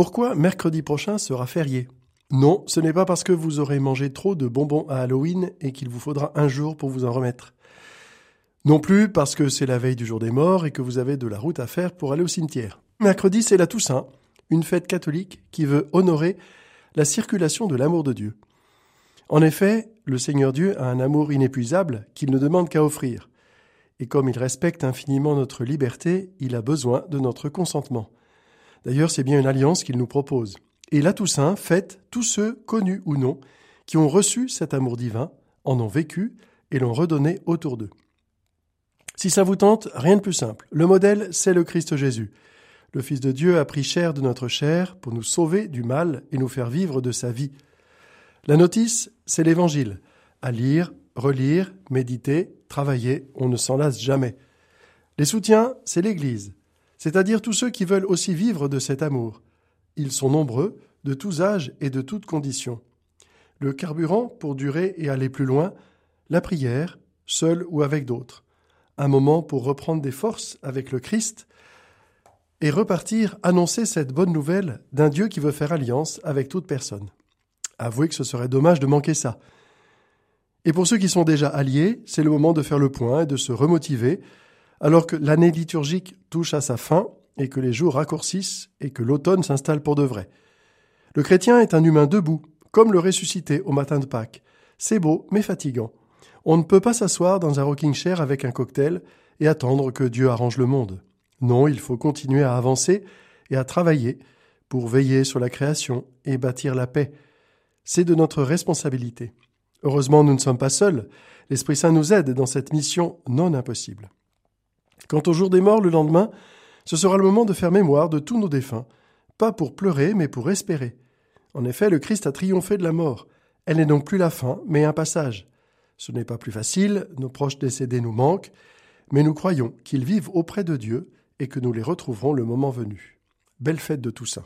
Pourquoi mercredi prochain sera férié? Non, ce n'est pas parce que vous aurez mangé trop de bonbons à Halloween et qu'il vous faudra un jour pour vous en remettre. Non plus parce que c'est la veille du jour des morts et que vous avez de la route à faire pour aller au cimetière. Mercredi, c'est la Toussaint, une fête catholique qui veut honorer la circulation de l'amour de Dieu. En effet, le Seigneur Dieu a un amour inépuisable qu'il ne demande qu'à offrir. Et comme il respecte infiniment notre liberté, il a besoin de notre consentement. D'ailleurs, c'est bien une alliance qu'il nous propose. Et la Toussaint fête tous ceux, connus ou non, qui ont reçu cet amour divin, en ont vécu et l'ont redonné autour d'eux. Si ça vous tente, rien de plus simple. Le modèle, c'est le Christ Jésus. Le Fils de Dieu a pris chair de notre chair pour nous sauver du mal et nous faire vivre de sa vie. La notice, c'est l'Évangile. À lire, relire, méditer, travailler, on ne s'en lasse jamais. Les soutiens, c'est l'Église, c'est-à-dire tous ceux qui veulent aussi vivre de cet amour. Ils sont nombreux, de tous âges et de toutes conditions. Le carburant pour durer et aller plus loin, la prière, seul ou avec d'autres un moment pour reprendre des forces avec le Christ et repartir annoncer cette bonne nouvelle d'un Dieu qui veut faire alliance avec toute personne. Avouez que ce serait dommage de manquer ça. Et pour ceux qui sont déjà alliés, c'est le moment de faire le point et de se remotiver, alors que l'année liturgique touche à sa fin et que les jours raccourcissent et que l'automne s'installe pour de vrai. Le chrétien est un humain debout, comme le ressuscité au matin de Pâques. C'est beau, mais fatigant. On ne peut pas s'asseoir dans un rocking chair avec un cocktail et attendre que Dieu arrange le monde. Non, il faut continuer à avancer et à travailler pour veiller sur la création et bâtir la paix. C'est de notre responsabilité. Heureusement, nous ne sommes pas seuls. L'Esprit Saint nous aide dans cette mission non impossible. Quant au jour des morts le lendemain, ce sera le moment de faire mémoire de tous nos défunts, pas pour pleurer, mais pour espérer. En effet, le Christ a triomphé de la mort. Elle n'est donc plus la fin, mais un passage. Ce n'est pas plus facile, nos proches décédés nous manquent, mais nous croyons qu'ils vivent auprès de Dieu et que nous les retrouverons le moment venu. Belle fête de Toussaint.